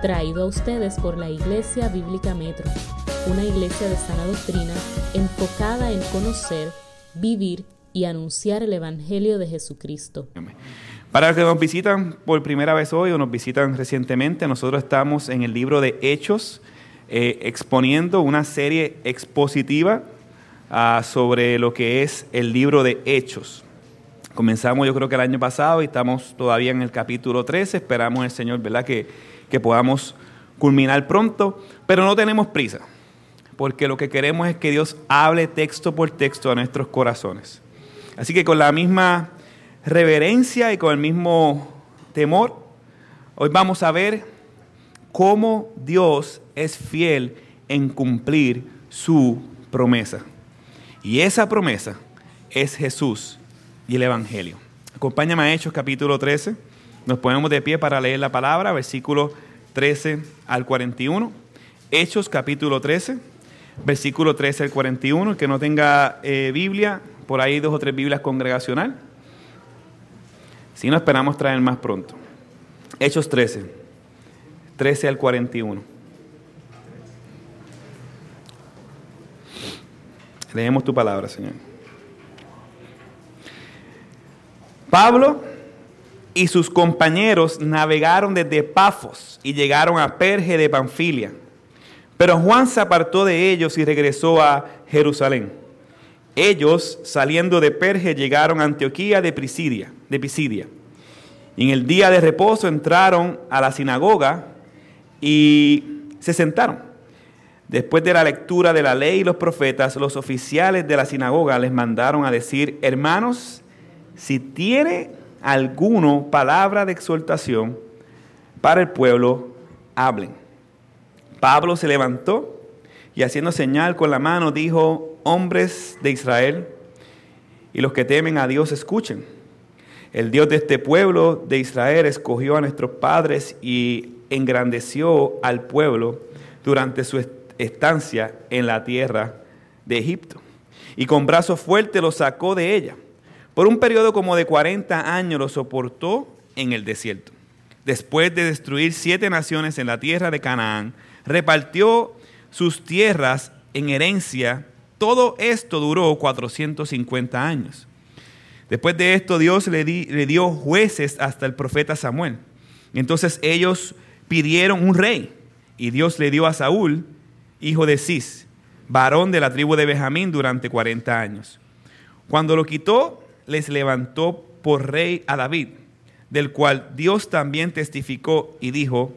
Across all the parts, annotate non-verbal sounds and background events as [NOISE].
traído a ustedes por la Iglesia Bíblica Metro, una iglesia de sana doctrina enfocada en conocer, vivir y anunciar el Evangelio de Jesucristo. Para los que nos visitan por primera vez hoy o nos visitan recientemente, nosotros estamos en el libro de Hechos, eh, exponiendo una serie expositiva uh, sobre lo que es el libro de Hechos. Comenzamos yo creo que el año pasado y estamos todavía en el capítulo 13, esperamos el Señor, ¿verdad? Que, que podamos culminar pronto, pero no tenemos prisa, porque lo que queremos es que Dios hable texto por texto a nuestros corazones. Así que con la misma reverencia y con el mismo temor, hoy vamos a ver cómo Dios es fiel en cumplir su promesa. Y esa promesa es Jesús y el Evangelio. Acompáñame a Hechos capítulo 13. Nos ponemos de pie para leer la palabra, versículo 13 al 41. Hechos capítulo 13, versículo 13 al 41. El que no tenga eh, Biblia, por ahí dos o tres Biblias congregacional. Si no, esperamos traer más pronto. Hechos 13, 13 al 41. Leemos tu palabra, Señor. Pablo y sus compañeros navegaron desde Pafos y llegaron a Perge de Panfilia. Pero Juan se apartó de ellos y regresó a Jerusalén. Ellos, saliendo de Perge, llegaron a Antioquía de Pisidia, de Pisidia. En el día de reposo entraron a la sinagoga y se sentaron. Después de la lectura de la ley y los profetas, los oficiales de la sinagoga les mandaron a decir, hermanos, si tiene alguno palabra de exhortación para el pueblo, hablen. Pablo se levantó y haciendo señal con la mano dijo, hombres de Israel y los que temen a Dios escuchen. El Dios de este pueblo de Israel escogió a nuestros padres y engrandeció al pueblo durante su estancia en la tierra de Egipto. Y con brazo fuerte lo sacó de ella. Por un periodo como de 40 años lo soportó en el desierto. Después de destruir siete naciones en la tierra de Canaán, repartió sus tierras en herencia. Todo esto duró 450 años. Después de esto Dios le, le dio jueces hasta el profeta Samuel. Entonces ellos pidieron un rey y Dios le dio a Saúl hijo de Cis, varón de la tribu de Benjamín durante 40 años. Cuando lo quitó, les levantó por rey a David, del cual Dios también testificó y dijo,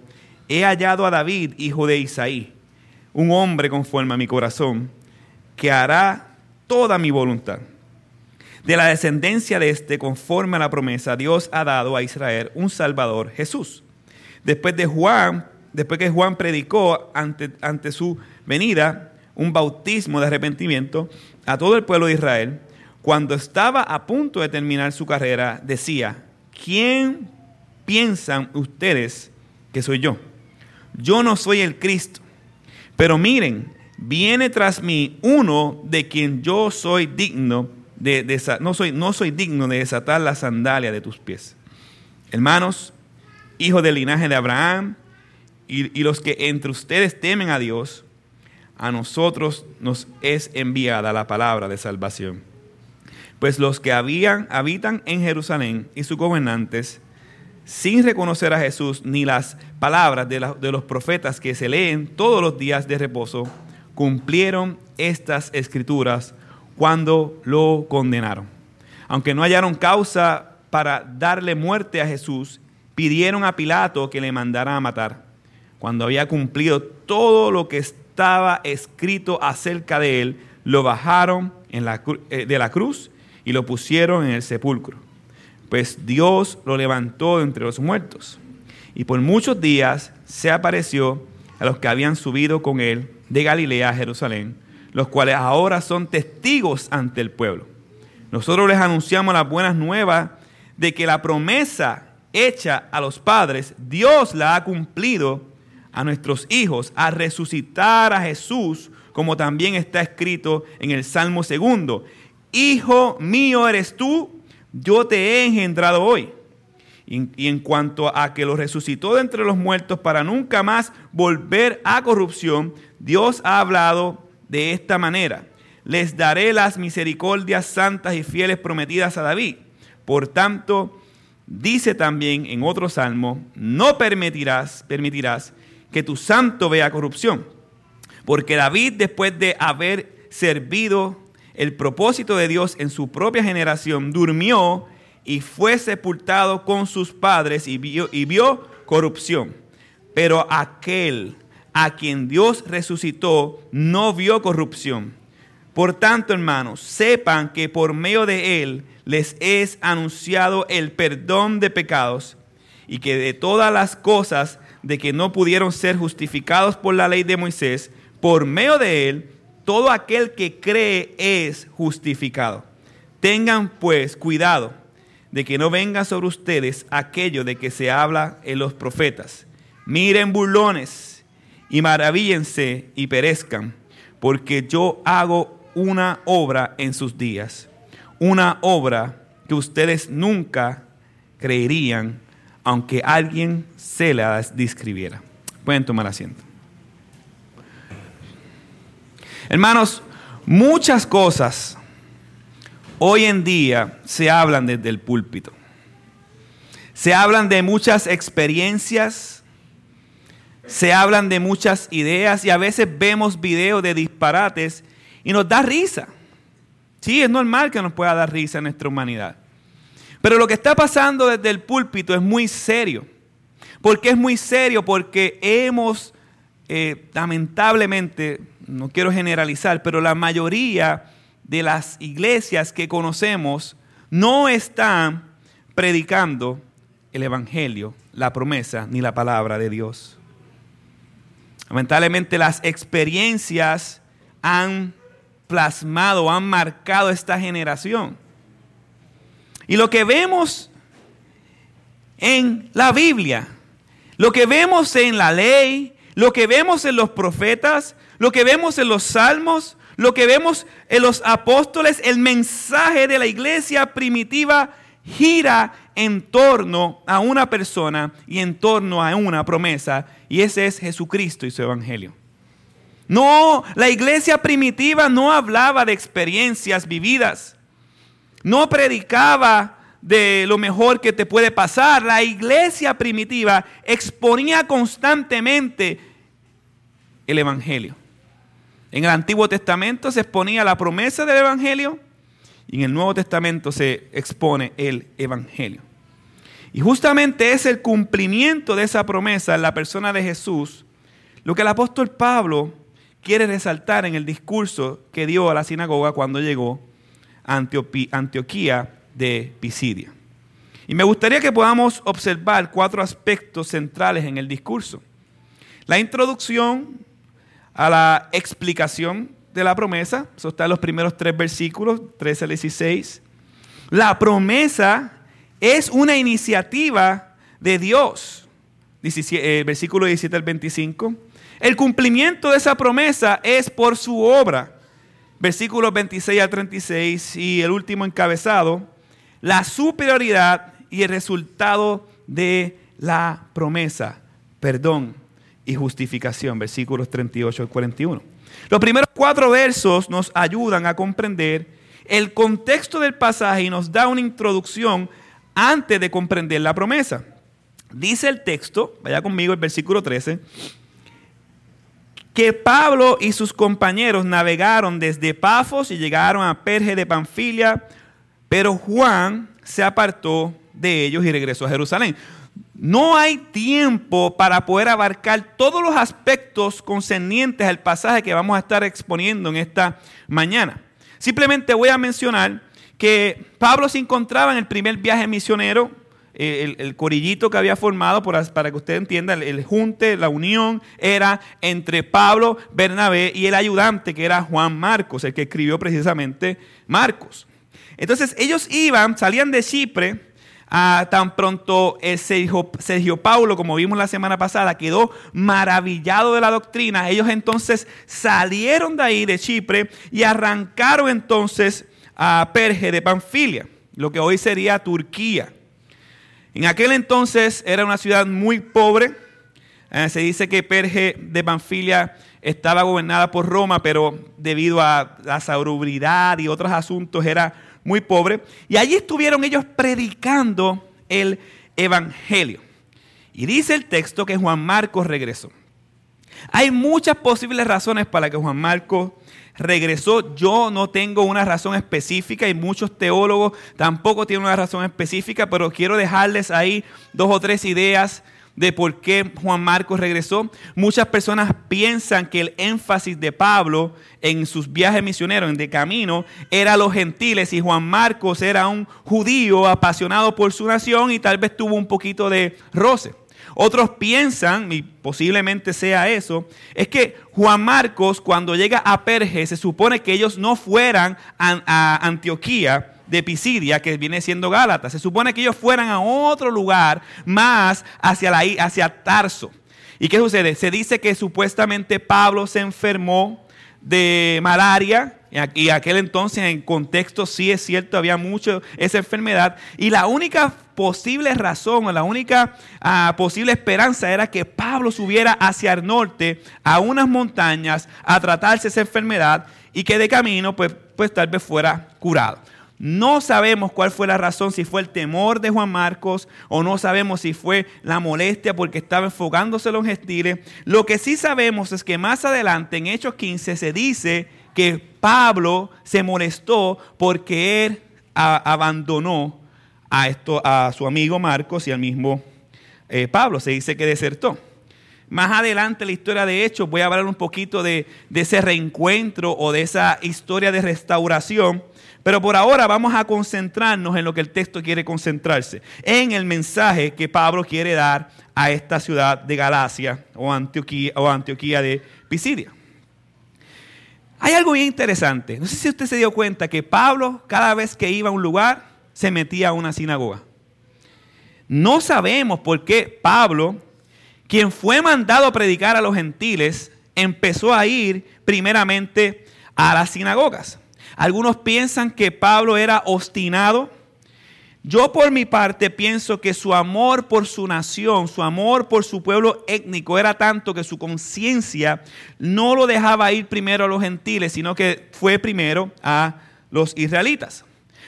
he hallado a David, hijo de Isaí, un hombre conforme a mi corazón, que hará toda mi voluntad. De la descendencia de este, conforme a la promesa, Dios ha dado a Israel un Salvador, Jesús. Después de Juan, después que Juan predicó ante, ante su venida un bautismo de arrepentimiento a todo el pueblo de Israel, cuando estaba a punto de terminar su carrera, decía, ¿quién piensan ustedes que soy yo? Yo no soy el Cristo, pero miren, viene tras mí uno de quien yo soy digno de, no, soy, no soy digno de desatar la sandalia de tus pies. Hermanos, hijos del linaje de Abraham, y, y los que entre ustedes temen a Dios, a nosotros nos es enviada la palabra de salvación. Pues los que habían, habitan en Jerusalén y sus gobernantes, sin reconocer a Jesús ni las palabras de, de los profetas que se leen todos los días de reposo, cumplieron estas escrituras cuando lo condenaron. Aunque no hallaron causa para darle muerte a Jesús, pidieron a Pilato que le mandara a matar. Cuando había cumplido todo lo que estaba escrito acerca de él, lo bajaron en la, eh, de la cruz y lo pusieron en el sepulcro. Pues Dios lo levantó entre los muertos. Y por muchos días se apareció a los que habían subido con él de Galilea a Jerusalén, los cuales ahora son testigos ante el pueblo. Nosotros les anunciamos las buenas nuevas de que la promesa hecha a los padres, Dios la ha cumplido a nuestros hijos a resucitar a Jesús, como también está escrito en el Salmo segundo. Hijo mío eres tú, yo te he engendrado hoy. Y, en cuanto a que lo resucitó de entre los muertos para nunca más volver a corrupción, Dios ha hablado de esta manera. Les daré las misericordias santas y fieles prometidas a David. Por tanto, dice también en otro salmo, no permitirás, permitirás que tu santo vea corrupción. Porque David, después de haber servido el propósito de Dios en su propia generación, durmió y fue sepultado con sus padres y vio, corrupción. Pero aquel a quien Dios resucitó no vio corrupción. Por tanto, hermanos, sepan que por medio de él les es anunciado el perdón de pecados y que de todas las cosas de que no pudieron ser justificados por la ley de Moisés, por medio de él, todo aquel que cree es justificado. Tengan pues cuidado de que no venga sobre ustedes aquello de que se habla en los profetas. Miren burlones y maravíllense y perezcan, porque yo hago una obra en sus días, una obra que ustedes nunca creerían, aunque alguien se las describiera. Pueden tomar asiento. Hermanos, muchas cosas hoy en día se hablan desde el púlpito. Se hablan de muchas experiencias, se hablan de muchas ideas y a veces vemos videos de disparates y nos da risa. Sí, es normal que nos pueda dar risa en nuestra humanidad. Pero lo que está pasando desde el púlpito es muy serio. ¿Por qué es muy serio? Porque hemos, eh, lamentablemente, no quiero generalizar, pero la mayoría de las iglesias que conocemos no están predicando el Evangelio, la promesa ni la palabra de Dios. Lamentablemente las experiencias han plasmado, han marcado esta generación. Y lo que vemos en la Biblia, lo que vemos en la ley, lo que vemos en los profetas, lo que vemos en los salmos, lo que vemos en los apóstoles, el mensaje de la iglesia primitiva gira en torno a una persona y en torno a una promesa, y ese es Jesucristo y su evangelio. No, la iglesia primitiva no hablaba de experiencias vividas, no predicaba de lo mejor que te puede pasar. La iglesia primitiva exponía constantemente el evangelio. En el Antiguo Testamento se exponía la promesa del Evangelio y en el Nuevo Testamento se expone el Evangelio. Y justamente es el cumplimiento de esa promesa en la persona de Jesús lo que el apóstol Pablo quiere resaltar en el discurso que dio a la sinagoga cuando llegó a Antioquía de Pisidia. Y me gustaría que podamos observar cuatro aspectos centrales en el discurso. La introducción, a la explicación de la promesa. Eso está en los primeros tres versículos, 13 al 16. La promesa es una iniciativa de Dios. Eh, versículo 17 al 25. El cumplimiento de esa promesa es por su obra. Versículos 26 al 36 y el último encabezado. La superioridad y el resultado de la promesa. Perdón, y justificación, versículos 38 al 41. Los primeros cuatro versos nos ayudan a comprender el contexto del pasaje y nos da una introducción antes de comprender la promesa. Dice el texto, vaya conmigo el versículo 13, que Pablo y sus compañeros navegaron desde Pafos y llegaron a Perge de Panfilia, pero Juan se apartó de ellos y regresó a Jerusalén. No hay tiempo para poder abarcar todos los aspectos concernientes al pasaje que vamos a estar exponiendo en esta mañana. Simplemente voy a mencionar que Pablo se encontraba en el primer viaje misionero, eh, el, corillito que había formado, para que usted entienda, el, el, junte, la unión era entre Pablo, Bernabé y el ayudante que era Juan Marcos, el que escribió precisamente Marcos. Entonces ellos iban, salían de Chipre, Ah, tan pronto eh, Sergio, Sergio Paulo, como vimos la semana pasada, quedó maravillado de la doctrina. Ellos entonces salieron de ahí, de Chipre, y arrancaron entonces a Perge de Panfilia, lo que hoy sería Turquía. En aquel entonces era una ciudad muy pobre. Eh, se dice que Perge de Panfilia estaba gobernada por Roma, pero debido a la salubridad y otros asuntos era muy pobre. Y allí estuvieron ellos predicando el Evangelio. Y dice el texto que Juan Marcos regresó. Hay muchas posibles razones para que Juan Marcos regresó. Yo no tengo una razón específica y muchos teólogos tampoco tienen una razón específica, pero quiero dejarles ahí dos o tres ideas de por qué Juan Marcos regresó. Muchas personas piensan que el énfasis de Pablo en sus viajes misioneros, en de camino, era los gentiles y Juan Marcos era un judío apasionado por su nación y tal vez tuvo un poquito de roce. Otros piensan, y posiblemente sea eso, es que Juan Marcos cuando llega a Perge se supone que ellos no fueran a, Antioquía, de Pisidia, que viene siendo Gálata. Se supone que ellos fueran a otro lugar más hacia, la, hacia Tarso. ¿Y qué sucede? Se dice que supuestamente Pablo se enfermó de malaria y aquel entonces en contexto sí es cierto, había mucho esa enfermedad. Y la única posible razón o la única ah, posible esperanza era que Pablo subiera hacia el norte a unas montañas a tratarse esa enfermedad y que de camino pues, pues tal vez fuera curado. No sabemos cuál fue la razón, si fue el temor de Juan Marcos o no sabemos si fue la molestia porque estaba enfocándose en los gentiles. Lo que sí sabemos es que más adelante en Hechos 15 se dice que Pablo se molestó porque él abandonó a, esto, a su amigo Marcos y al mismo eh, Pablo. Se dice que desertó. Más adelante en la historia de Hechos voy a hablar un poquito de ese reencuentro o de esa historia de restauración. Pero por ahora vamos a concentrarnos en lo que el texto quiere concentrarse, en el mensaje que Pablo quiere dar a esta ciudad de Galacia o Antioquía, o Antioquía de Pisidia. Hay algo bien interesante. No sé si usted se dio cuenta que Pablo cada vez que iba a un lugar se metía a una sinagoga. No sabemos por qué Pablo, quien fue mandado a predicar a los gentiles, empezó a ir primeramente a las sinagogas. Algunos piensan que Pablo era obstinado yo por mi parte pienso que su amor por su nación, su amor por su pueblo étnico era tanto que su conciencia no lo dejaba ir primero a los gentiles, sino que fue primero a los israelitas.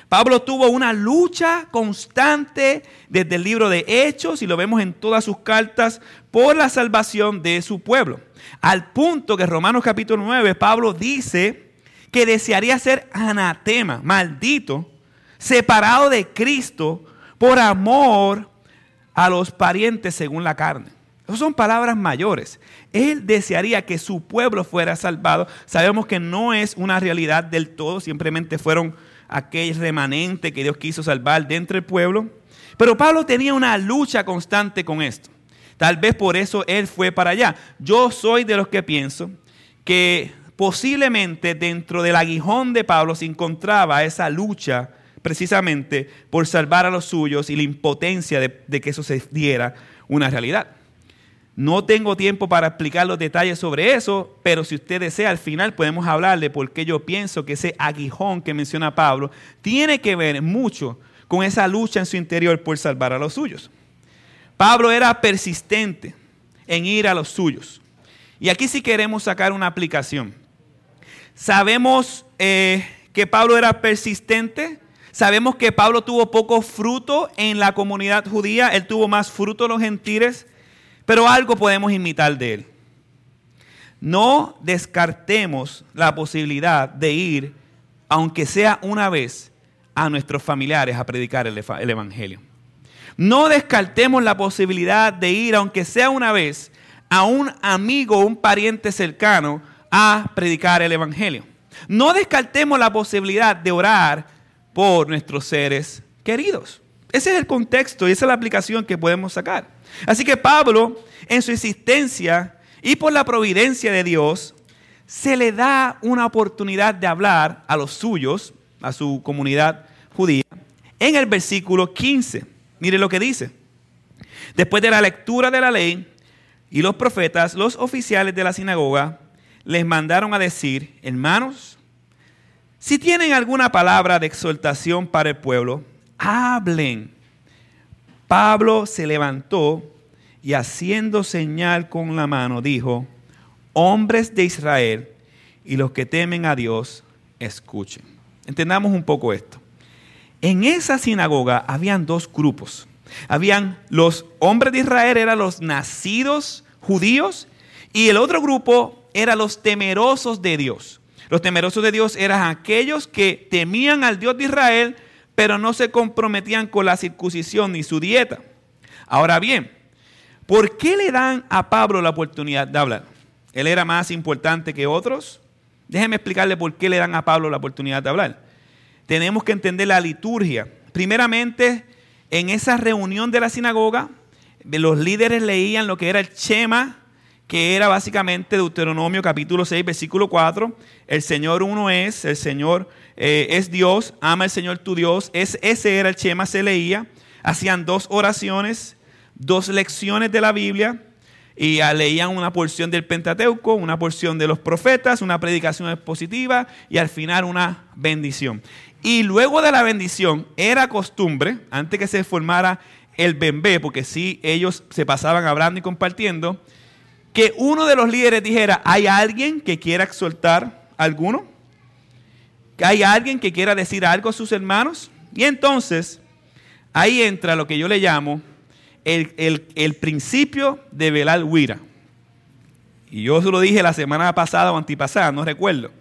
Pablo tuvo una lucha constante desde el libro de Hechos, y lo vemos en todas sus cartas, por la salvación de su pueblo. Al punto que Romanos capítulo 9, Pablo dice que desearía ser anatema, maldito, separado de Cristo por amor a los parientes según la carne. Esas son palabras mayores. Él desearía que su pueblo fuera salvado. Sabemos que no es una realidad del todo, simplemente fueron aquel remanente que Dios quiso salvar dentro del pueblo. Pero Pablo tenía una lucha constante con esto. Tal vez por eso él fue para allá. Yo soy de los que pienso que posiblemente dentro del aguijón de Pablo se encontraba esa lucha precisamente por salvar a los suyos y la impotencia de, que eso se diera una realidad. No tengo tiempo para explicar los detalles sobre eso, pero si usted desea, al final podemos hablarle porque yo pienso que ese aguijón que menciona Pablo tiene que ver mucho con esa lucha en su interior por salvar a los suyos. Pablo era persistente en ir a los suyos. Y aquí sí queremos sacar una aplicación. Sabemos eh, que Pablo era persistente Sabemos que Pablo tuvo poco fruto en la comunidad judía, él tuvo más fruto en los gentiles, pero algo podemos imitar de él. No descartemos la posibilidad de ir, aunque sea una vez, a nuestros familiares a predicar el, Evangelio. No descartemos la posibilidad de ir, aunque sea una vez, a un amigo o un pariente cercano a predicar el Evangelio. No descartemos la posibilidad de orar por nuestros seres queridos. Ese es el contexto y esa es la aplicación que podemos sacar. Así que Pablo, en su existencia y por la providencia de Dios, se le da una oportunidad de hablar a los suyos, a su comunidad judía, en el versículo 15. Mire lo que dice. Después de la lectura de la ley y los profetas, los oficiales de la sinagoga les mandaron a decir, hermanos, si tienen alguna palabra de exhortación para el pueblo, hablen. Pablo se levantó y haciendo señal con la mano dijo, hombres de Israel y los que temen a Dios, escuchen. Entendamos un poco esto. En esa sinagoga habían dos grupos. Habían los hombres de Israel, eran los nacidos judíos, y el otro grupo eran los temerosos de Dios. Los temerosos de Dios eran aquellos que temían al Dios de Israel, pero no se comprometían con la circuncisión ni su dieta. Ahora bien, ¿por qué le dan a Pablo la oportunidad de hablar? ¿Él era más importante que otros? Déjenme explicarle por qué le dan a Pablo la oportunidad de hablar. Tenemos que entender la liturgia. Primeramente, en esa reunión de la sinagoga, los líderes leían lo que era el Shema, que era básicamente Deuteronomio capítulo 6, versículo 4. El Señor uno es, el Señor eh, es Dios, ama el Señor tu Dios. Es, ese era el Shema, se leía. Hacían dos oraciones, dos lecciones de la Biblia y leían una porción del Pentateuco, una porción de los profetas, una predicación expositiva y al final una bendición. Y luego de la bendición era costumbre, antes que se formara el bembé, porque sí ellos se pasaban hablando y compartiendo, que uno de los líderes dijera, ¿hay alguien que quiera exhortar a alguno? ¿Hay alguien que quiera decir algo a sus hermanos? Y entonces, ahí entra lo que yo le llamo el, principio de velar huira. Y yo se lo dije la semana pasada o antipasada, no recuerdo.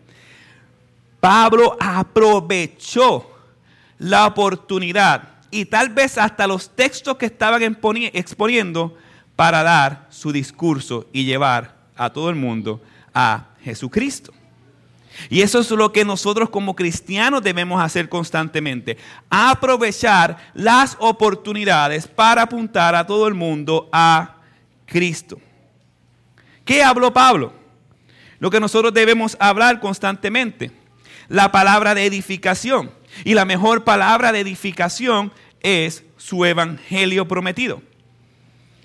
Pablo aprovechó la oportunidad y tal vez hasta los textos que estaban exponiendo para dar su discurso y llevar a todo el mundo a Jesucristo. Y eso es lo que nosotros como cristianos debemos hacer constantemente. Aprovechar las oportunidades para apuntar a todo el mundo a Cristo. ¿Qué habló Pablo? Lo que nosotros debemos hablar constantemente. La palabra de edificación. Y la mejor palabra de edificación es su evangelio prometido.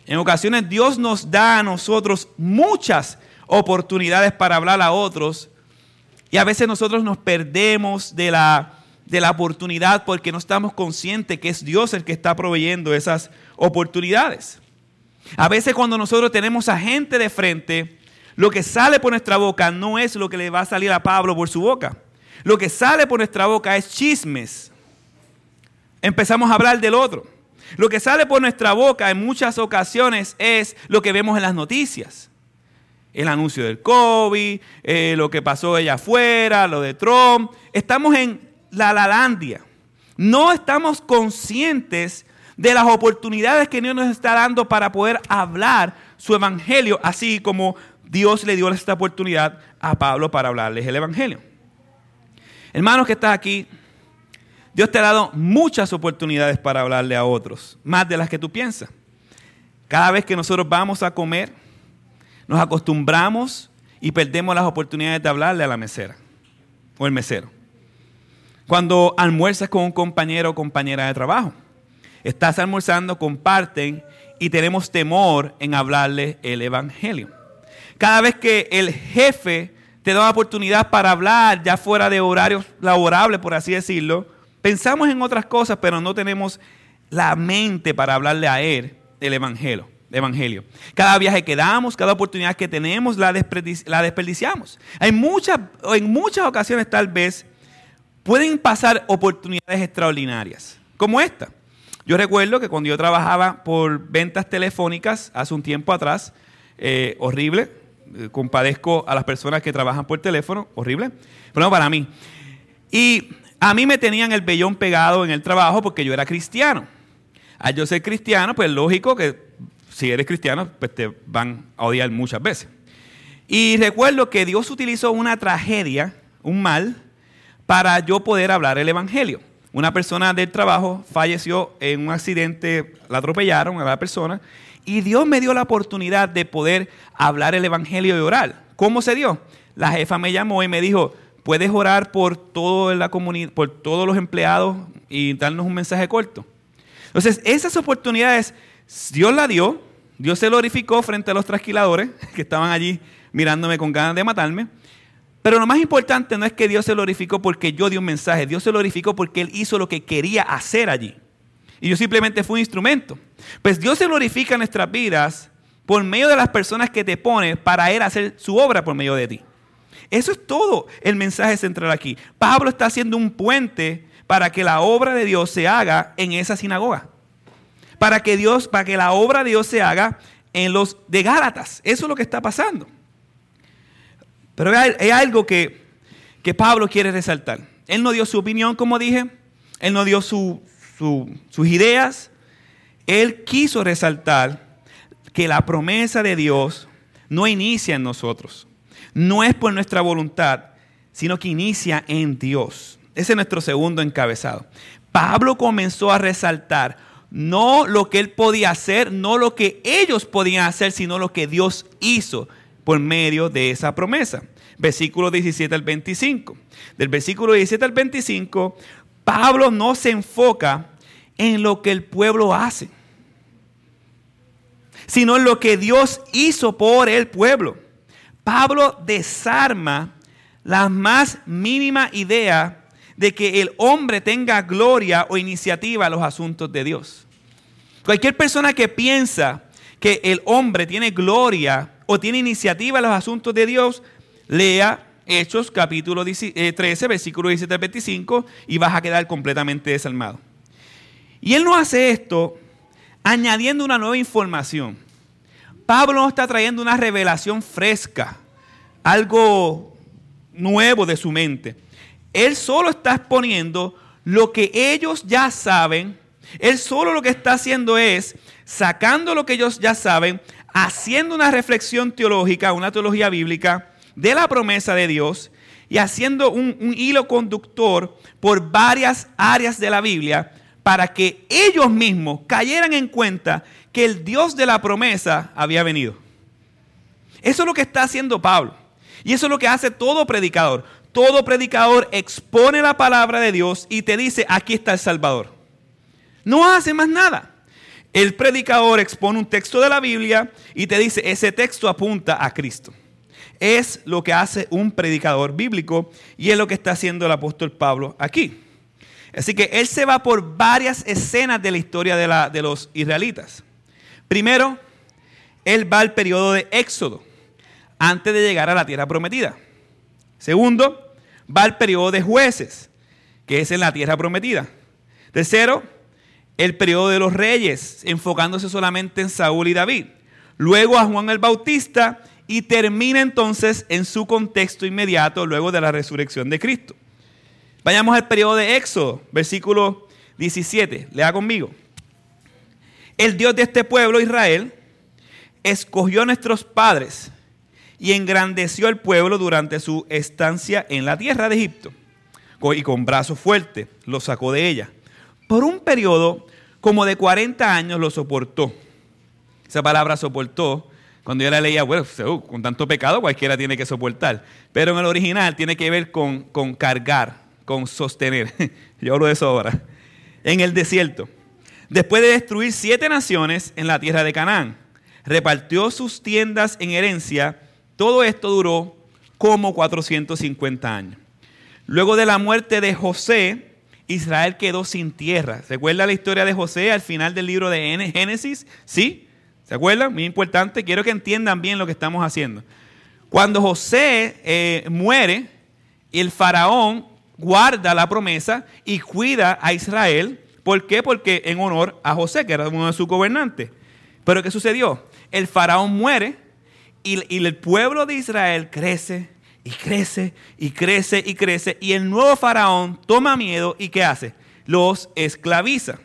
En ocasiones Dios nos da a nosotros muchas oportunidades para hablar a otros y a veces nosotros nos perdemos de la, de la oportunidad porque no estamos conscientes que es Dios el que está proveyendo esas oportunidades. A veces cuando nosotros tenemos a gente de frente, lo que sale por nuestra boca no es lo que le va a salir a Pablo por su boca. Lo que sale por nuestra boca es chismes. Empezamos a hablar del otro. Lo que sale por nuestra boca en muchas ocasiones es lo que vemos en las noticias. El anuncio del COVID, eh, lo que pasó allá afuera, lo de Trump. Estamos en la lalandia. No estamos conscientes de las oportunidades que Dios nos está dando para poder hablar su evangelio, así como Dios le dio esta oportunidad a Pablo para hablarles el evangelio. Hermanos que están aquí, Dios te ha dado muchas oportunidades para hablarle a otros, más de las que tú piensas. Cada vez que nosotros vamos a comer, nos acostumbramos y perdemos las oportunidades de hablarle a la mesera o el mesero. Cuando almuerzas con un compañero o compañera de trabajo, estás almorzando, comparten y tenemos temor en hablarle el Evangelio. Cada vez que el jefe te da oportunidad para hablar, ya fuera de horarios laborables, por así decirlo, Pensamos en otras cosas, pero no tenemos la mente para hablarle a Él el Evangelio. Evangelio. Cada viaje que damos, cada oportunidad que tenemos, la, desperdiciamos. Hay muchas, en muchas ocasiones tal vez pueden pasar oportunidades extraordinarias, como esta. Yo recuerdo que cuando yo trabajaba por ventas telefónicas hace un tiempo atrás, eh, horrible, eh, compadezco a las personas que trabajan por teléfono, horrible, pero no para mí. Y a mí me tenían el vellón pegado en el trabajo porque yo era cristiano. Al yo ser cristiano, pues lógico que si eres cristiano, pues te van a odiar muchas veces. Y recuerdo que Dios utilizó una tragedia, un mal, para yo poder hablar el Evangelio. Una persona del trabajo falleció en un accidente, la atropellaron a la persona, y Dios me dio la oportunidad de poder hablar el Evangelio y orar. ¿Cómo se dio? La jefa me llamó y me dijo, puedes orar por, la por todos los empleados y darnos un mensaje corto. Entonces, esas oportunidades Dios la dio, Dios se glorificó frente a los trasquiladores [LAUGHS] que estaban allí mirándome con ganas de matarme. Pero lo más importante no es que Dios se glorificó porque yo di un mensaje, Dios se glorificó porque Él hizo lo que quería hacer allí. Y yo simplemente fui un instrumento. Pues Dios se glorifica en nuestras vidas por medio de las personas que te pone para Él hacer su obra por medio de ti. Eso es todo el mensaje central aquí. Pablo está haciendo un puente para que la obra de Dios se haga en esa sinagoga. Para que Dios, para que la obra de Dios se haga en los de Gálatas. Eso es lo que está pasando. Pero hay, algo que, que, Pablo quiere resaltar. Él no dio su opinión, como dije. Él no dio sus ideas. Él quiso resaltar que la promesa de Dios no inicia en nosotros. No es por nuestra voluntad, sino que inicia en Dios. Ese es nuestro segundo encabezado. Pablo comenzó a resaltar no lo que él podía hacer, no lo que ellos podían hacer, sino lo que Dios hizo por medio de esa promesa. Versículo 17 al 25. Del versículo 17 al 25, Pablo no se enfoca en lo que el pueblo hace, sino en lo que Dios hizo por el pueblo. Pablo desarma la más mínima idea de que el hombre tenga gloria o iniciativa a los asuntos de Dios. Cualquier persona que piensa que el hombre tiene gloria o tiene iniciativa a los asuntos de Dios, lea Hechos capítulo 13, eh, versículo 17 al 25 y vas a quedar completamente desarmado. Y él no hace esto añadiendo una nueva información. Pablo no está trayendo una revelación fresca, algo nuevo de su mente. Él solo está exponiendo lo que ellos ya saben. Él solo lo que está haciendo es sacando lo que ellos ya saben, haciendo una reflexión teológica, una teología bíblica de la promesa de Dios y haciendo un, un hilo conductor por varias áreas de la Biblia para que ellos mismos cayeran en cuenta que el Dios de la promesa había venido. Eso es lo que está haciendo Pablo. Y eso es lo que hace todo predicador todo predicador expone la palabra de Dios y te dice, aquí está el Salvador. No hace más nada. El predicador expone un texto de la Biblia y te dice, ese texto apunta a Cristo. Es lo que hace un predicador bíblico y es lo que está haciendo el apóstol Pablo aquí. Así que él se va por varias escenas de la historia de, la, de los israelitas. Primero, él va al periodo de Éxodo, antes de llegar a la tierra prometida. Segundo, va al periodo de jueces, que es en la tierra prometida. Tercero, el periodo de los reyes, enfocándose solamente en Saúl y David. Luego a Juan el Bautista y termina entonces en su contexto inmediato luego de la resurrección de Cristo. Vayamos al periodo de Éxodo, versículo 17. Lea conmigo. El Dios de este pueblo, Israel, escogió a nuestros padres y engrandeció al pueblo durante su estancia en la tierra de Egipto. Y con brazo fuerte lo sacó de ella. Por un periodo como de 40 años lo soportó. Esa palabra soportó, cuando yo la leía, bueno, uh, con tanto pecado cualquiera tiene que soportar. Pero en el original tiene que ver con, con cargar, con sostener. [LAUGHS] yo hablo de eso ahora. En el desierto. Después de destruir siete naciones en la tierra de Canaán, repartió sus tiendas en herencia todo esto duró como 450 años. Luego de la muerte de José, Israel quedó sin tierra. ¿Se acuerda la historia de José al final del libro de Génesis? ¿Sí? ¿Se acuerdan? Muy importante. Quiero que entiendan bien lo que estamos haciendo. Cuando José eh, muere, el faraón guarda la promesa y cuida a Israel. ¿Por qué? Porque en honor a José, que era uno de sus gobernantes. Pero ¿qué sucedió? El faraón muere y, el pueblo de Israel crece y crece y crece y crece. Y el nuevo faraón toma miedo y ¿qué hace? Los esclaviza.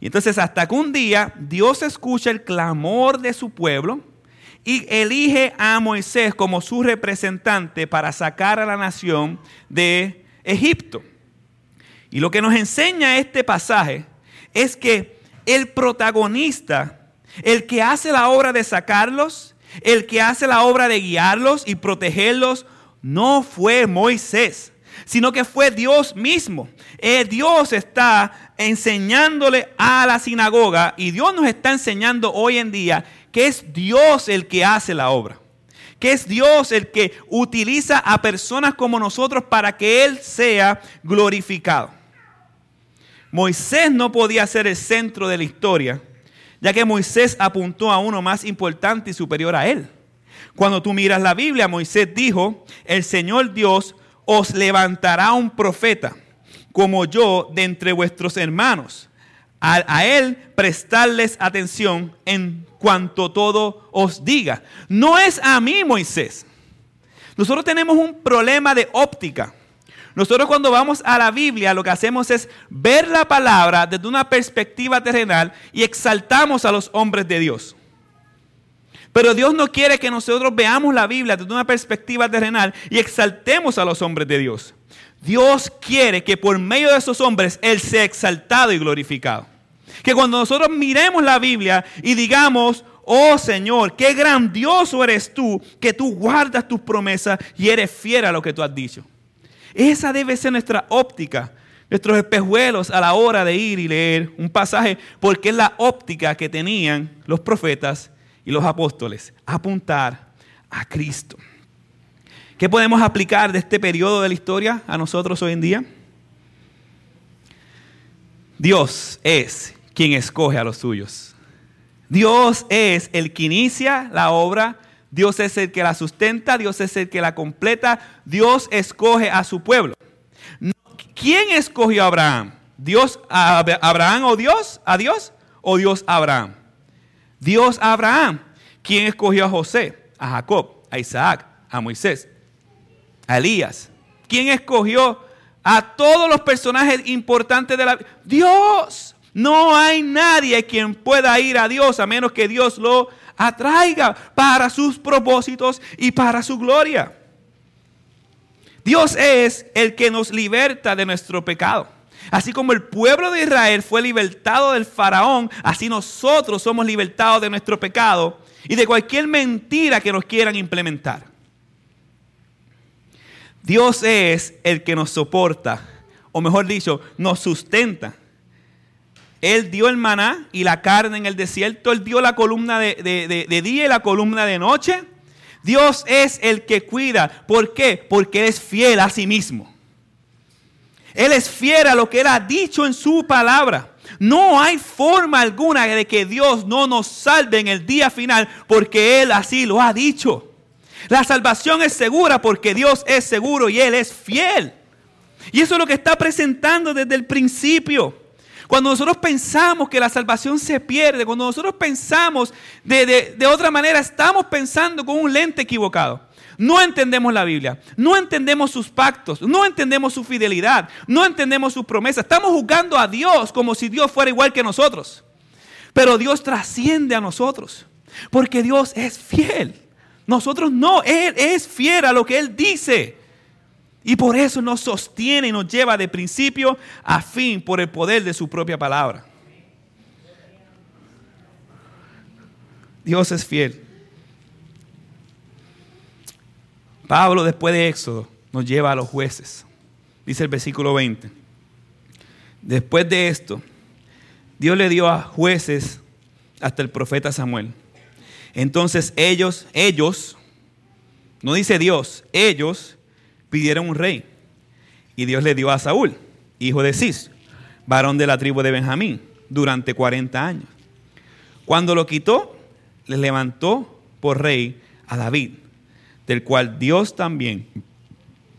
Y entonces hasta que un día Dios escucha el clamor de su pueblo y elige a Moisés como su representante para sacar a la nación de Egipto. Y lo que nos enseña este pasaje es que el protagonista, el que hace la obra de sacarlos, el que hace la obra de guiarlos y protegerlos no fue Moisés, sino que fue Dios mismo. Eh, Dios está enseñándole a la sinagoga y Dios nos está enseñando hoy en día que es Dios el que hace la obra. Que es Dios el que utiliza a personas como nosotros para que Él sea glorificado. Moisés no podía ser el centro de la historia, ya que Moisés apuntó a uno más importante y superior a él. Cuando tú miras la Biblia, Moisés dijo, el Señor Dios os levantará un profeta como yo de entre vuestros hermanos. A, él prestarles atención en cuanto todo os diga. No es a mí, Moisés. Nosotros tenemos un problema de óptica. Nosotros cuando vamos a la Biblia lo que hacemos es ver la palabra desde una perspectiva terrenal y exaltamos a los hombres de Dios. Pero Dios no quiere que nosotros veamos la Biblia desde una perspectiva terrenal y exaltemos a los hombres de Dios. Dios quiere que por medio de esos hombres Él sea exaltado y glorificado. Que cuando nosotros miremos la Biblia y digamos, oh Señor, qué grandioso eres tú, que tú guardas tus promesas y eres fiel a lo que tú has dicho. Esa debe ser nuestra óptica, nuestros espejuelos a la hora de ir y leer un pasaje, porque es la óptica que tenían los profetas y los apóstoles, apuntar a Cristo. ¿Qué podemos aplicar de este periodo de la historia a nosotros hoy en día? Dios es quien escoge a los suyos. Dios es el que inicia la obra, Dios es el que la sustenta, Dios es el que la completa, Dios escoge a su pueblo. ¿Quién escogió a Abraham? ¿Dios a Abraham o Dios? ¿A Dios? ¿O Dios a Abraham? Dios a Abraham. ¿Quién escogió a José? A Jacob, a Isaac, a Moisés a Elías. ¿Quién escogió a todos los personajes importantes de la Dios. No hay nadie quien pueda ir a Dios a menos que Dios lo atraiga para sus propósitos y para su gloria. Dios es el que nos liberta de nuestro pecado. Así como el pueblo de Israel fue libertado del faraón, así nosotros somos libertados de nuestro pecado y de cualquier mentira que nos quieran implementar. Dios es el que nos soporta, o mejor dicho, nos sustenta. Él dio el maná y la carne en el desierto. Él dio la columna de, día y la columna de noche. Dios es el que cuida. ¿Por qué? Porque Él es fiel a sí mismo. Él es fiel a lo que Él ha dicho en su palabra. No hay forma alguna de que Dios no nos salve en el día final porque Él así lo ha dicho. La salvación es segura porque Dios es seguro y Él es fiel. Y eso es lo que está presentando desde el principio. Cuando nosotros pensamos que la salvación se pierde, cuando nosotros pensamos de, de, otra manera, estamos pensando con un lente equivocado. No entendemos la Biblia, no entendemos sus pactos, no entendemos su fidelidad, no entendemos sus promesas. Estamos juzgando a Dios como si Dios fuera igual que nosotros. Pero Dios trasciende a nosotros, porque Dios es fiel. Nosotros no, Él es fiel a lo que Él dice. Y por eso nos sostiene y nos lleva de principio a fin por el poder de su propia palabra. Dios es fiel. Pablo después de Éxodo nos lleva a los jueces. Dice el versículo 20. Después de esto, Dios le dio a jueces hasta el profeta Samuel. Entonces ellos, ellos, no dice Dios, ellos pidieron un rey. Y Dios le dio a Saúl, hijo de Cis, varón de la tribu de Benjamín, durante 40 años. Cuando lo quitó, le levantó por rey a David, del cual Dios también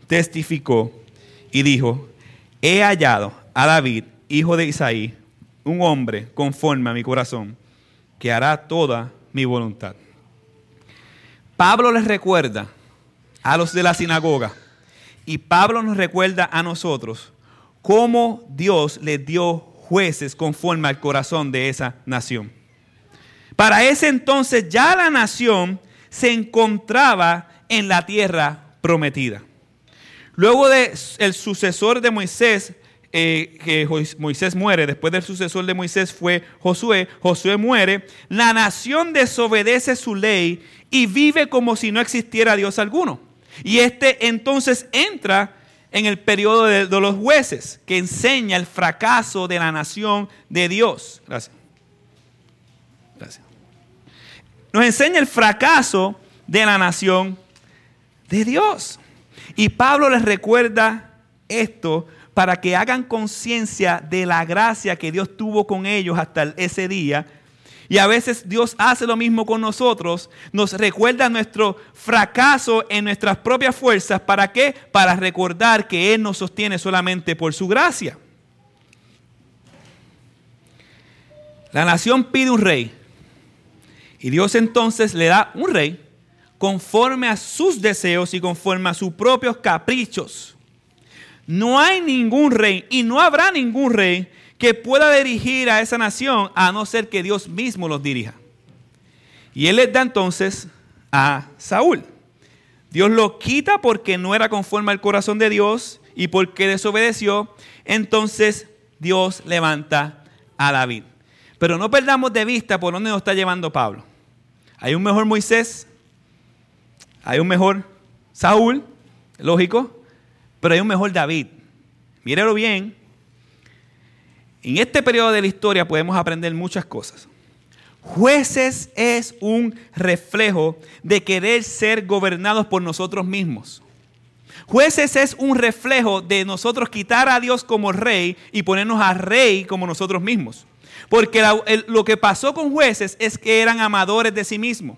testificó y dijo, he hallado a David, hijo de Isaí, un hombre conforme a mi corazón, que hará toda mi voluntad. Pablo les recuerda a los de la sinagoga y Pablo nos recuerda a nosotros cómo Dios les dio jueces conforme al corazón de esa nación. Para ese entonces ya la nación se encontraba en la tierra prometida. Luego de el sucesor de Moisés, eh, que Moisés muere, después del sucesor de Moisés fue Josué, Josué muere, la nación desobedece su ley y vive como si no existiera Dios alguno. Y este entonces entra en el periodo de, de los jueces, que enseña el fracaso de la nación de Dios. Gracias. Gracias. Nos enseña el fracaso de la nación de Dios. Y Pablo les recuerda esto para que hagan conciencia de la gracia que Dios tuvo con ellos hasta ese día Y a veces Dios hace lo mismo con nosotros, nos recuerda nuestro fracaso en nuestras propias fuerzas. ¿Para qué? Para recordar que Él nos sostiene solamente por su gracia. La nación pide un rey. Y Dios entonces le da un rey conforme a sus deseos y conforme a sus propios caprichos. No hay ningún rey y no habrá ningún rey que pueda dirigir a esa nación a no ser que Dios mismo los dirija. Y él les da entonces a Saúl. Dios lo quita porque no era conforme al corazón de Dios y porque desobedeció. Entonces Dios levanta a David. Pero no perdamos de vista por dónde nos está llevando Pablo. Hay un mejor Moisés, hay un mejor Saúl, lógico, pero hay un mejor David. Mírelo bien. En este periodo de la historia podemos aprender muchas cosas. Jueces es un reflejo de querer ser gobernados por nosotros mismos. Jueces es un reflejo de nosotros quitar a Dios como rey y ponernos a rey como nosotros mismos. Porque lo que pasó con jueces es que eran amadores de sí mismos.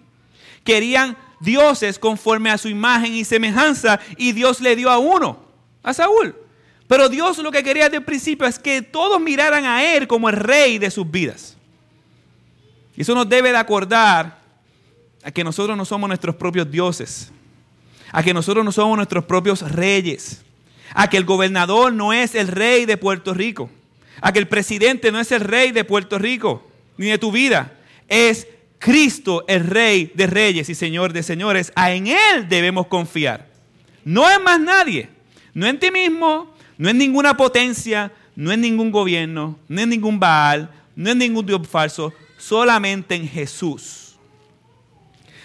Querían dioses conforme a su imagen y semejanza y Dios le dio a uno, a Saúl. Pero Dios lo que quería desde el principio es que todos miraran a Él como el rey de sus vidas. Y eso nos debe de acordar a que nosotros no somos nuestros propios dioses, a que nosotros no somos nuestros propios reyes, a que el gobernador no es el rey de Puerto Rico, a que el presidente no es el rey de Puerto Rico, ni de tu vida, es Cristo el rey de reyes y señor de señores. A en Él debemos confiar. No en más nadie, no en ti mismo, no en ninguna potencia, no en ningún gobierno, no en ningún Baal, no en ningún Dios falso, solamente en Jesús.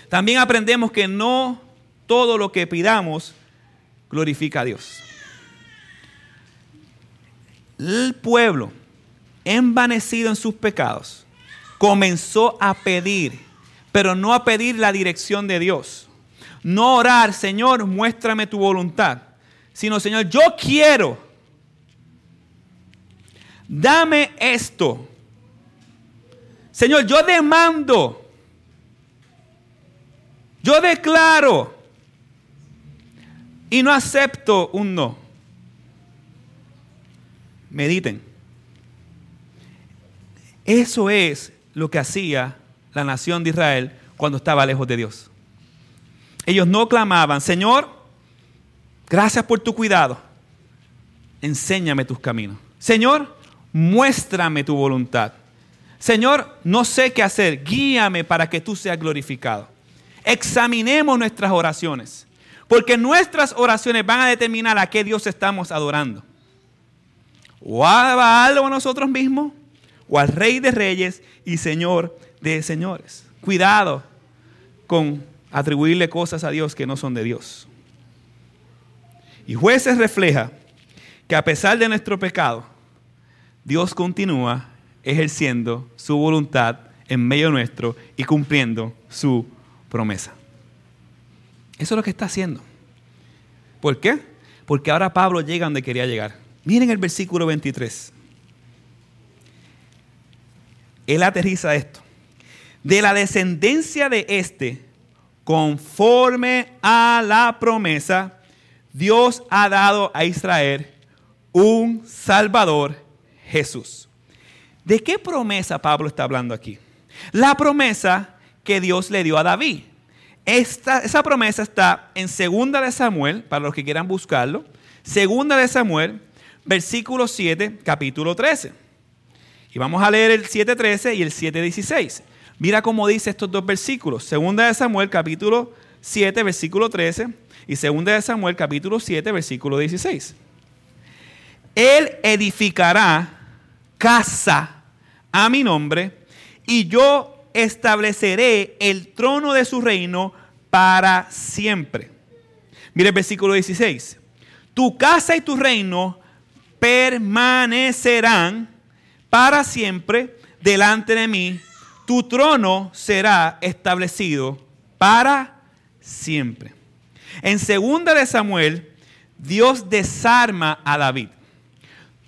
También aprendemos que no todo lo que pidamos glorifica a Dios. El pueblo, envanecido en sus pecados, comenzó a pedir, pero no a pedir la dirección de Dios. No orar, Señor, muéstrame tu voluntad, sino, Señor, yo quiero, dame esto. Señor, yo demando, yo declaro y no acepto un no. Mediten. Eso es lo que hacía la nación de Israel cuando estaba lejos de Dios. Ellos no clamaban, Señor, gracias por tu cuidado, enséñame tus caminos. Señor, muéstrame tu voluntad. Señor, no sé qué hacer, guíame para que tú seas glorificado. Examinemos nuestras oraciones, porque nuestras oraciones van a determinar a qué Dios estamos adorando. O a algo a nosotros mismos, o al Rey de Reyes y Señor de Señores. Cuidado con atribuirle cosas a Dios que no son de Dios. Y jueces refleja que a pesar de nuestro pecado, Dios continúa ejerciendo su voluntad en medio nuestro y cumpliendo su promesa. Eso es lo que está haciendo. ¿Por qué? Porque ahora Pablo llega donde quería llegar. Miren el versículo 23 él aterriza esto. De la descendencia de este, conforme a la promesa, Dios ha dado a Israel un Salvador, Jesús. ¿De qué promesa Pablo está hablando aquí? La promesa que Dios le dio a David. Esta, esa promesa está en 2 de Samuel, para los que quieran buscarlo. Segunda de Samuel, versículo 7, capítulo 13. Y vamos a leer el 7.13 y el 7.16. Mira cómo dice estos dos versículos. Segunda de Samuel capítulo 7 versículo 13 y segunda de Samuel capítulo 7 versículo 16. Él edificará casa a mi nombre y yo estableceré el trono de su reino para siempre. Mira el versículo 16. Tu casa y tu reino permanecerán para siempre delante de mí, tu trono será establecido para siempre. En segunda de Samuel, Dios desarma a David.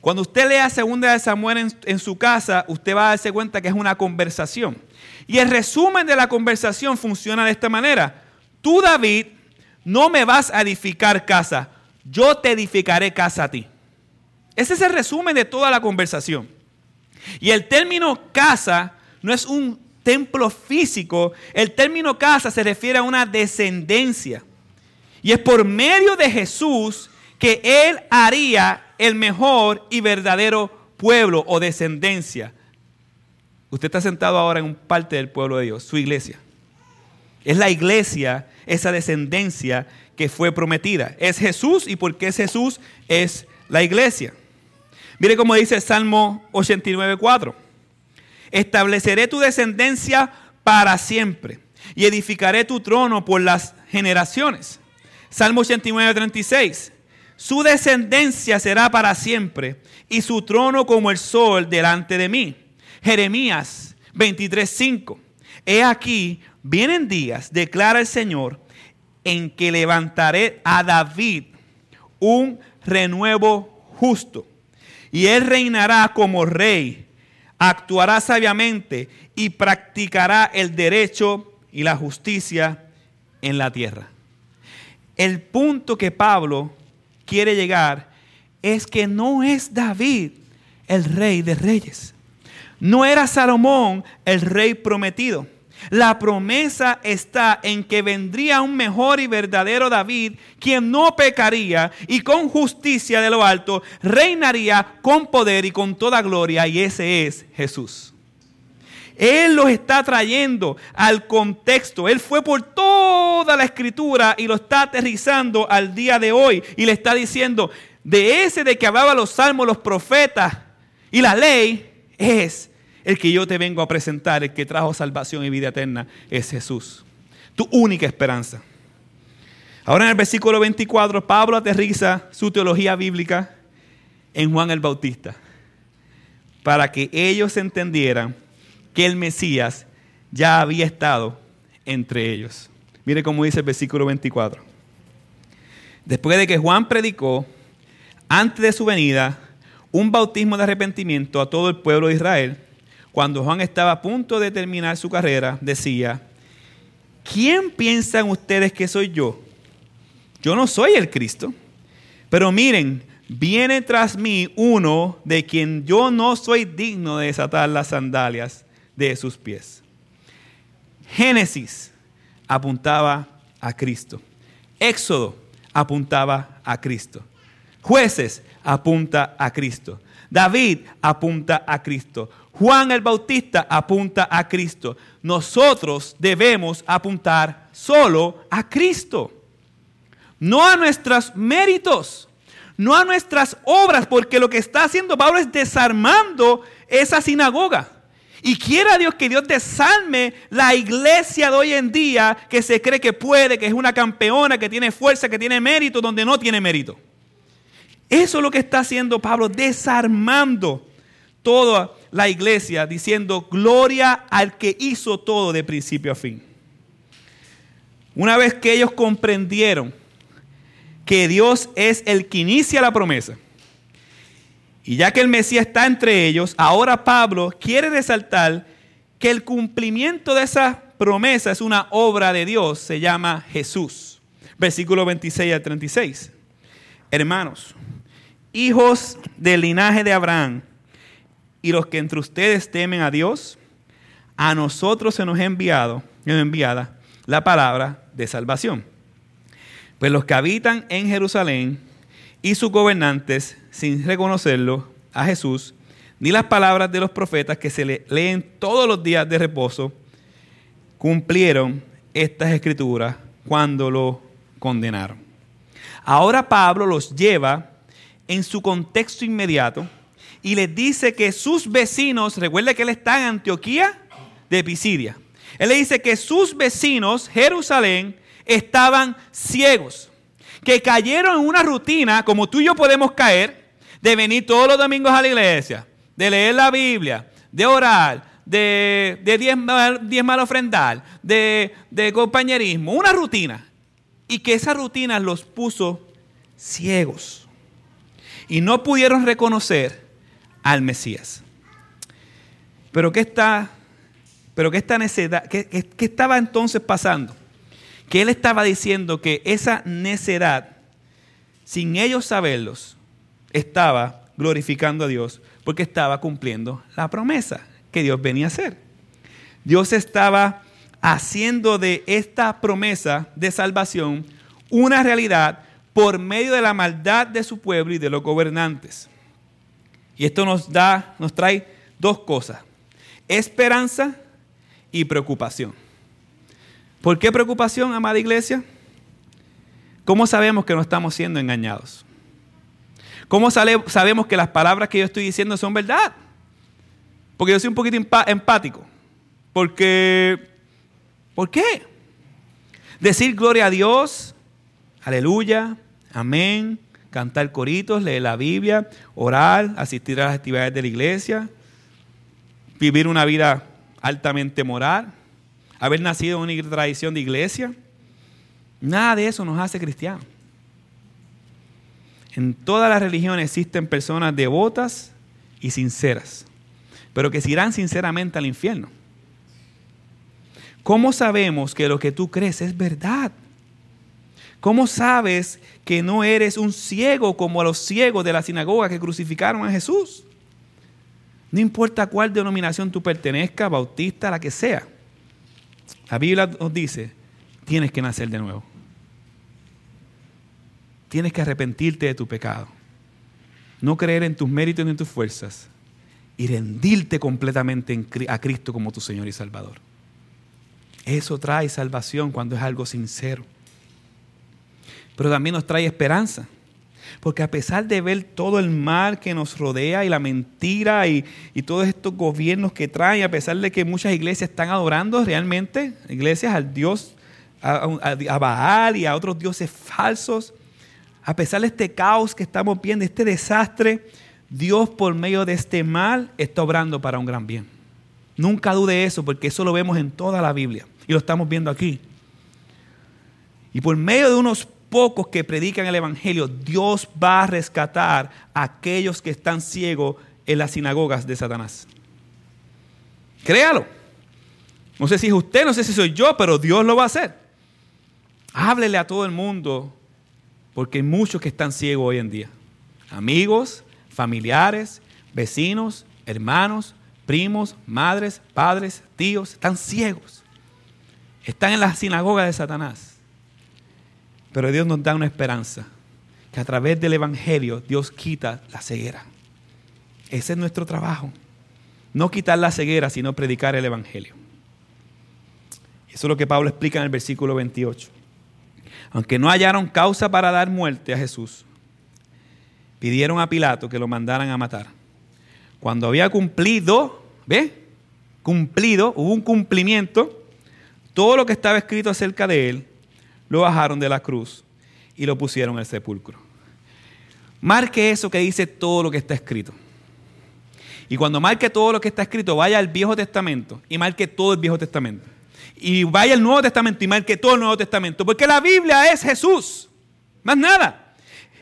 Cuando usted lea Segunda de Samuel en, en, su casa, usted va a darse cuenta que es una conversación. Y el resumen de la conversación funciona de esta manera. Tú, David, no me vas a edificar casa, yo te edificaré casa a ti. Ese es el resumen de toda la conversación. Y el término casa no es un templo físico, el término casa se refiere a una descendencia. Y es por medio de Jesús que Él haría el mejor y verdadero pueblo o descendencia. Usted está sentado ahora en un parte del pueblo de Dios, su iglesia. Es la iglesia, esa descendencia que fue prometida. Es Jesús y porque es Jesús es la iglesia. Mire cómo dice Salmo 89.4. Estableceré tu descendencia para siempre y edificaré tu trono por las generaciones. Salmo 89.36. Su descendencia será para siempre y su trono como el sol delante de mí. Jeremías 23.5. He aquí, vienen días, declara el Señor, en que levantaré a David un renuevo justo. Y él reinará como rey, actuará sabiamente y practicará el derecho y la justicia en la tierra. El punto que Pablo quiere llegar es que no es David el rey de reyes. No era Salomón el rey prometido. La promesa está en que vendría un mejor y verdadero David, quien no pecaría y con justicia de lo alto reinaría con poder y con toda gloria, y ese es Jesús. Él los está trayendo al contexto. Él fue por toda la escritura y lo está aterrizando al día de hoy y le está diciendo, de ese de que hablaba los salmos, los profetas y la ley, es el que yo te vengo a presentar, el que trajo salvación y vida eterna, es Jesús. Tu única esperanza. Ahora en el versículo 24, Pablo aterriza su teología bíblica en Juan el Bautista, para que ellos entendieran que el Mesías ya había estado entre ellos. Mire cómo dice el versículo 24. Después de que Juan predicó, antes de su venida, un bautismo de arrepentimiento a todo el pueblo de Israel, cuando Juan estaba a punto de terminar su carrera, decía, ¿quién piensan ustedes que soy yo? Yo no soy el Cristo, pero miren, viene tras mí uno de quien yo no soy digno de desatar las sandalias de sus pies. Génesis apuntaba a Cristo. Éxodo apuntaba a Cristo. Jueces apunta a Cristo. David apunta a Cristo. Juan el Bautista apunta a Cristo. Nosotros debemos apuntar solo a Cristo. No a nuestros méritos, no a nuestras obras, porque lo que está haciendo Pablo es desarmando esa sinagoga. Y quiera Dios que Dios desarme la iglesia de hoy en día que se cree que puede, que es una campeona, que tiene fuerza, que tiene mérito, donde no tiene mérito. Eso es lo que está haciendo Pablo, desarmando toda la iglesia diciendo gloria al que hizo todo de principio a fin. Una vez que ellos comprendieron que Dios es el que inicia la promesa, y ya que el Mesías está entre ellos, ahora Pablo quiere resaltar que el cumplimiento de esa promesa es una obra de Dios, se llama Jesús. Versículo 26 al 36. Hermanos, hijos del linaje de Abraham, y los que entre ustedes temen a Dios, a nosotros se nos ha enviado, enviada la palabra de salvación. Pues los que habitan en Jerusalén y sus gobernantes, sin reconocerlo a Jesús, ni las palabras de los profetas que se le leen todos los días de reposo, cumplieron estas escrituras cuando lo condenaron. Ahora Pablo los lleva en su contexto inmediato y les dice que sus vecinos, recuerde que él está en Antioquía de Pisidia, él le dice que sus vecinos, Jerusalén, estaban ciegos, que cayeron en una rutina, como tú y yo podemos caer, de venir todos los domingos a la iglesia, de leer la Biblia, de orar, de, de diezmar, ofrendar, de, compañerismo, una rutina. Y que esa rutina los puso ciegos. y no pudieron reconocer al Mesías. Pero ¿qué está, pero qué, está necedad, qué, qué estaba entonces pasando? Que él estaba diciendo que esa necedad, sin ellos saberlos, estaba glorificando a Dios porque estaba cumpliendo la promesa que Dios venía a hacer. Dios estaba haciendo de esta promesa de salvación una realidad por medio de la maldad de su pueblo y de los gobernantes. Y esto nos da, nos trae dos cosas: esperanza y preocupación. ¿Por qué preocupación, amada iglesia? ¿Cómo sabemos que no estamos siendo engañados? ¿Cómo sabemos que las palabras que yo estoy diciendo son verdad? Porque yo soy un poquito empático. Porque, ¿por qué? Decir gloria a Dios, aleluya, amén, cantar coritos, leer la Biblia, orar, asistir a las actividades de la iglesia, vivir una vida altamente moral, haber nacido en una tradición de iglesia. Nada de eso nos hace cristianos. En todas las religiones existen personas devotas y sinceras, pero que se irán sinceramente al infierno. ¿Cómo sabemos que lo que tú crees es verdad? ¿Cómo sabes que no eres un ciego como los ciegos de la sinagoga que crucificaron a Jesús? No importa cuál denominación tú pertenezcas, bautista, la que sea. La Biblia nos dice, tienes que nacer de nuevo. Tienes que arrepentirte de tu pecado. No creer en tus méritos ni en tus fuerzas. Y rendirte completamente a Cristo como tu Señor y Salvador. Eso trae salvación cuando es algo sincero. Pero también nos trae esperanza. Porque a pesar de ver todo el mal que nos rodea y la mentira y, todos estos gobiernos que traen, a pesar de que muchas iglesias están adorando realmente, iglesias al Dios, a, a Baal y a otros dioses falsos, a pesar de este caos que estamos viendo, este desastre, Dios por medio de este mal está obrando para un gran bien. Nunca dude eso, porque eso lo vemos en toda la Biblia y lo estamos viendo aquí. Y por medio de unos pocos que predican el Evangelio, Dios va a rescatar a aquellos que están ciegos en las sinagogas de Satanás. Créalo. No sé si es usted, no sé si soy yo, pero Dios lo va a hacer. Háblele a todo el mundo porque hay muchos que están ciegos hoy en día. Amigos, familiares, vecinos, hermanos, primos, madres, padres, tíos, están ciegos. Están en la sinagoga de Satanás. Pero Dios nos da una esperanza, que a través del Evangelio Dios quita la ceguera. Ese es nuestro trabajo. No quitar la ceguera, sino predicar el Evangelio. Eso es lo que Pablo explica en el versículo 28 aunque no hallaron causa para dar muerte a Jesús, pidieron a Pilato que lo mandaran a matar. Cuando había cumplido, ¿ve? Cumplido, hubo un cumplimiento, todo lo que estaba escrito acerca de él, lo bajaron de la cruz y lo pusieron el sepulcro. Marque eso que dice todo lo que está escrito. Y cuando marque todo lo que está escrito, vaya al Viejo Testamento y marque todo el Viejo Testamento y vaya al Nuevo Testamento y marque todo el Nuevo Testamento. Porque la Biblia es Jesús. Más nada.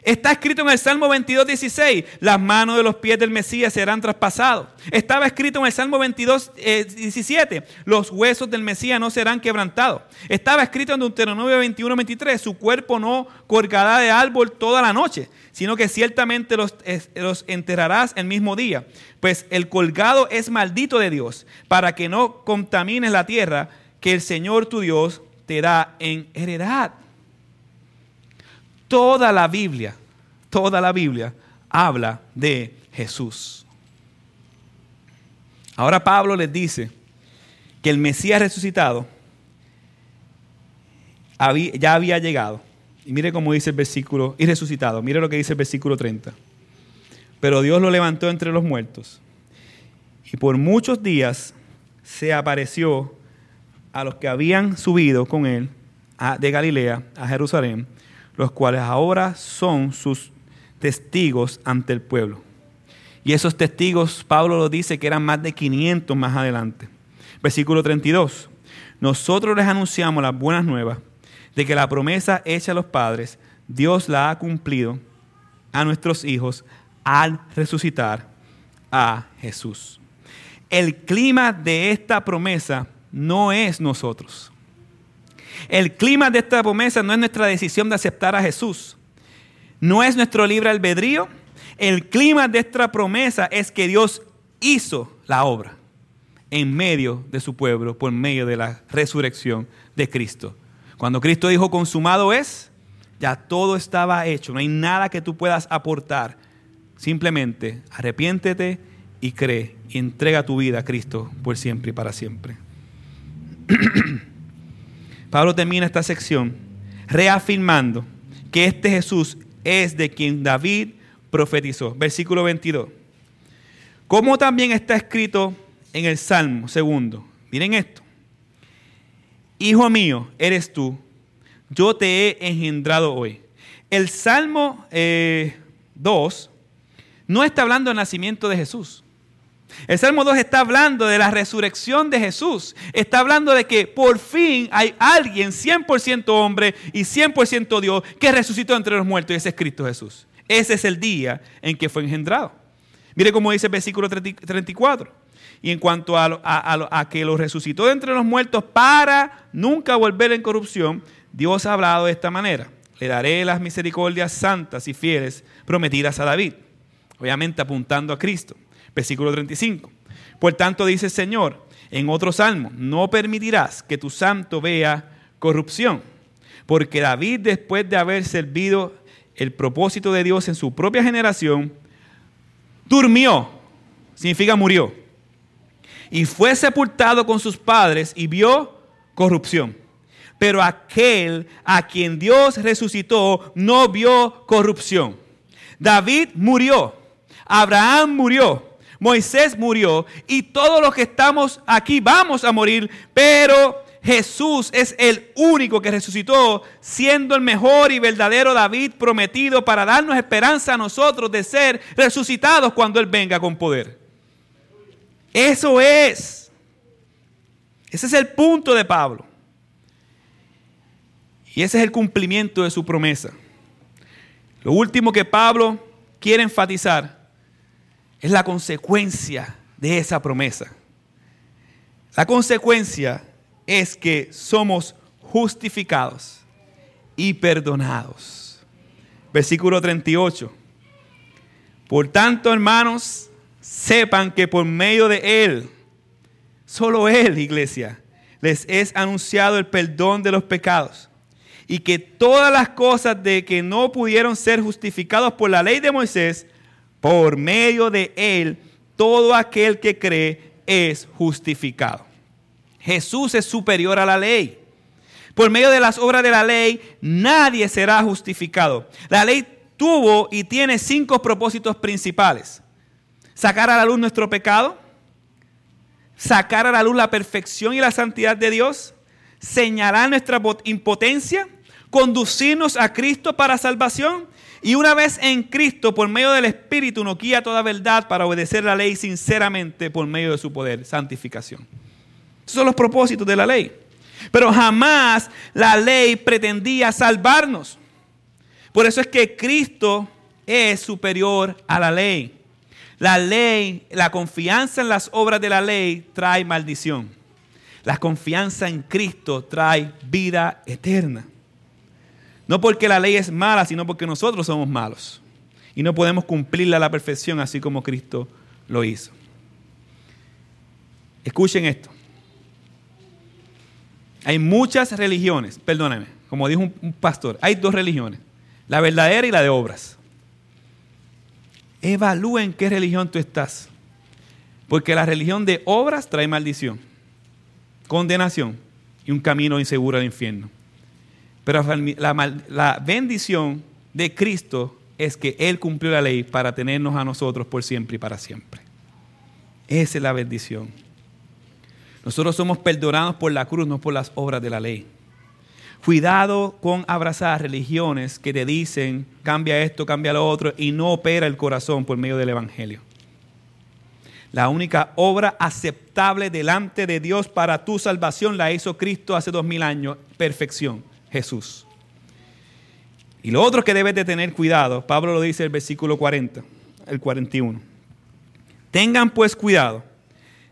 Está escrito en el Salmo 22, 16, las manos de los pies del Mesías serán traspasados. Estaba escrito en el Salmo 22, 17, eh, los huesos del Mesías no serán quebrantados. Estaba escrito en Deuteronomio 21, 23, su cuerpo no colgará de árbol toda la noche, sino que ciertamente los, los enterrarás el mismo día. Pues el colgado es maldito de Dios, para que no contamines la tierra que el Señor tu Dios te da en heredad. Toda la Biblia, toda la Biblia habla de Jesús. Ahora Pablo les dice que el Mesías resucitado ya había llegado. Y mire cómo dice el versículo, y resucitado, mire lo que dice el versículo 30. Pero Dios lo levantó entre los muertos. Y por muchos días se apareció a los que habían subido con él de Galilea a Jerusalén, los cuales ahora son sus testigos ante el pueblo. Y esos testigos, Pablo lo dice que eran más de 500 más adelante. Versículo 32. Nosotros les anunciamos las buenas nuevas de que la promesa hecha a los padres, Dios la ha cumplido a nuestros hijos al resucitar a Jesús. El clima de esta promesa no es nosotros. El clima de esta promesa no es nuestra decisión de aceptar a Jesús. No es nuestro libre albedrío. El clima de esta promesa es que Dios hizo la obra en medio de su pueblo por medio de la resurrección de Cristo. Cuando Cristo dijo consumado es, ya todo estaba hecho, no hay nada que tú puedas aportar. Simplemente arrepiéntete y cree y entrega tu vida a Cristo por siempre y para siempre. [CLEARS THROAT] Pablo termina esta sección reafirmando que este Jesús es de quien David profetizó. Versículo 22. Como también está escrito en el Salmo segundo. Miren esto. Hijo mío, eres tú. Yo te he engendrado hoy. El Salmo 2 eh, no está hablando del nacimiento de Jesús. El Salmo 2 está hablando de la resurrección de Jesús. Está hablando de que por fin hay alguien 100% hombre y 100% Dios que resucitó entre los muertos y ese es Cristo Jesús. Ese es el día en que fue engendrado. Mire cómo dice el versículo 34. Y en cuanto a, a, que lo resucitó de entre los muertos para nunca volver en corrupción, Dios ha hablado de esta manera. Le daré las misericordias santas y fieles prometidas a David. Obviamente apuntando a Cristo. Versículo 35. Por tanto dice el Señor en otro salmo, no permitirás que tu santo vea corrupción, porque David después de haber servido el propósito de Dios en su propia generación, durmió, significa murió, y fue sepultado con sus padres y vio corrupción. Pero aquel a quien Dios resucitó no vio corrupción. David murió, Abraham murió, Moisés murió y todos los que estamos aquí vamos a morir, pero Jesús es el único que resucitó, siendo el mejor y verdadero David prometido para darnos esperanza a nosotros de ser resucitados cuando Él venga con poder. Eso es. Ese es el punto de Pablo. Y ese es el cumplimiento de su promesa. Lo último que Pablo quiere enfatizar es la consecuencia de esa promesa. La consecuencia es que somos justificados y perdonados. Versículo 38. Por tanto, hermanos, sepan que por medio de Él, solo Él, iglesia, les es anunciado el perdón de los pecados. Y que todas las cosas de que no pudieron ser justificados por la ley de Moisés, por medio de él, todo aquel que cree es justificado. Jesús es superior a la ley. Por medio de las obras de la ley, nadie será justificado. La ley tuvo y tiene cinco propósitos principales. Sacar a la luz nuestro pecado, sacar a la luz la perfección y la santidad de Dios, señalar nuestra impotencia, conducirnos a Cristo para salvación y una vez en Cristo, por medio del Espíritu, nos guía toda verdad para obedecer la ley sinceramente por medio de su poder, santificación. Esos son los propósitos de la ley. Pero jamás la ley pretendía salvarnos. Por eso es que Cristo es superior a la ley. La ley, la confianza en las obras de la ley trae maldición. La confianza en Cristo trae vida eterna. No porque la ley es mala, sino porque nosotros somos malos. Y no podemos cumplirla a la perfección así como Cristo lo hizo. Escuchen esto. Hay muchas religiones, perdóname, como dijo un, pastor, hay dos religiones, la verdadera y la de obras. Evalúen qué religión tú estás. Porque la religión de obras trae maldición, condenación y un camino inseguro al infierno. Pero la, bendición de Cristo es que Él cumplió la ley para tenernos a nosotros por siempre y para siempre. Esa es la bendición. Nosotros somos perdonados por la cruz, no por las obras de la ley. Cuidado con abrazar religiones que te dicen cambia esto, cambia lo otro y no opera el corazón por medio del Evangelio. La única obra aceptable delante de Dios para tu salvación la hizo Cristo hace dos mil años, perfección. Jesús. Y lo otro que debes de tener cuidado, Pablo lo dice en el versículo 40, el 41. Tengan pues cuidado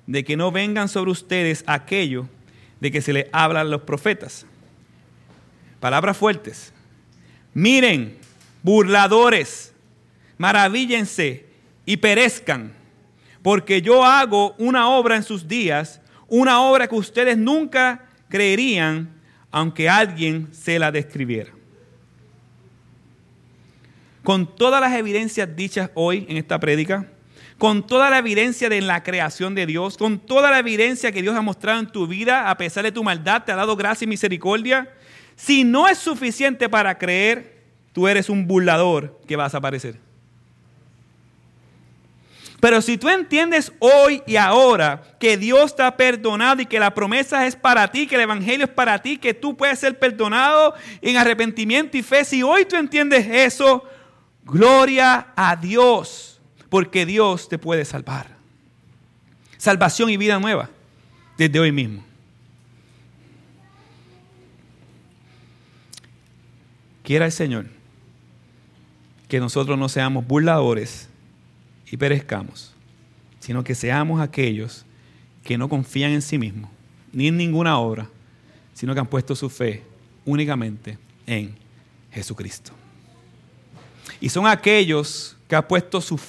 de que no vengan sobre ustedes aquello de que se les hablan los profetas. Palabras fuertes. Miren, burladores, maravíllense y perezcan, porque yo hago una obra en sus días, una obra que ustedes nunca creerían, aunque alguien se la describiera. Con todas las evidencias dichas hoy en esta prédica, con toda la evidencia de la creación de Dios, con toda la evidencia que Dios ha mostrado en tu vida, a pesar de tu maldad, te ha dado gracia y misericordia, si no es suficiente para creer, tú eres un burlador que vas a aparecer. Pero si tú entiendes hoy y ahora que Dios te ha perdonado y que la promesa es para ti, que el Evangelio es para ti, que tú puedes ser perdonado en arrepentimiento y fe, si hoy tú entiendes eso, gloria a Dios, porque Dios te puede salvar. Salvación y vida nueva desde hoy mismo. Quiera el Señor que nosotros no seamos burladores y perezcamos, sino que seamos aquellos que no confían en sí mismos, ni en ninguna obra, sino que han puesto su fe únicamente en Jesucristo. Y son aquellos que han puesto su fe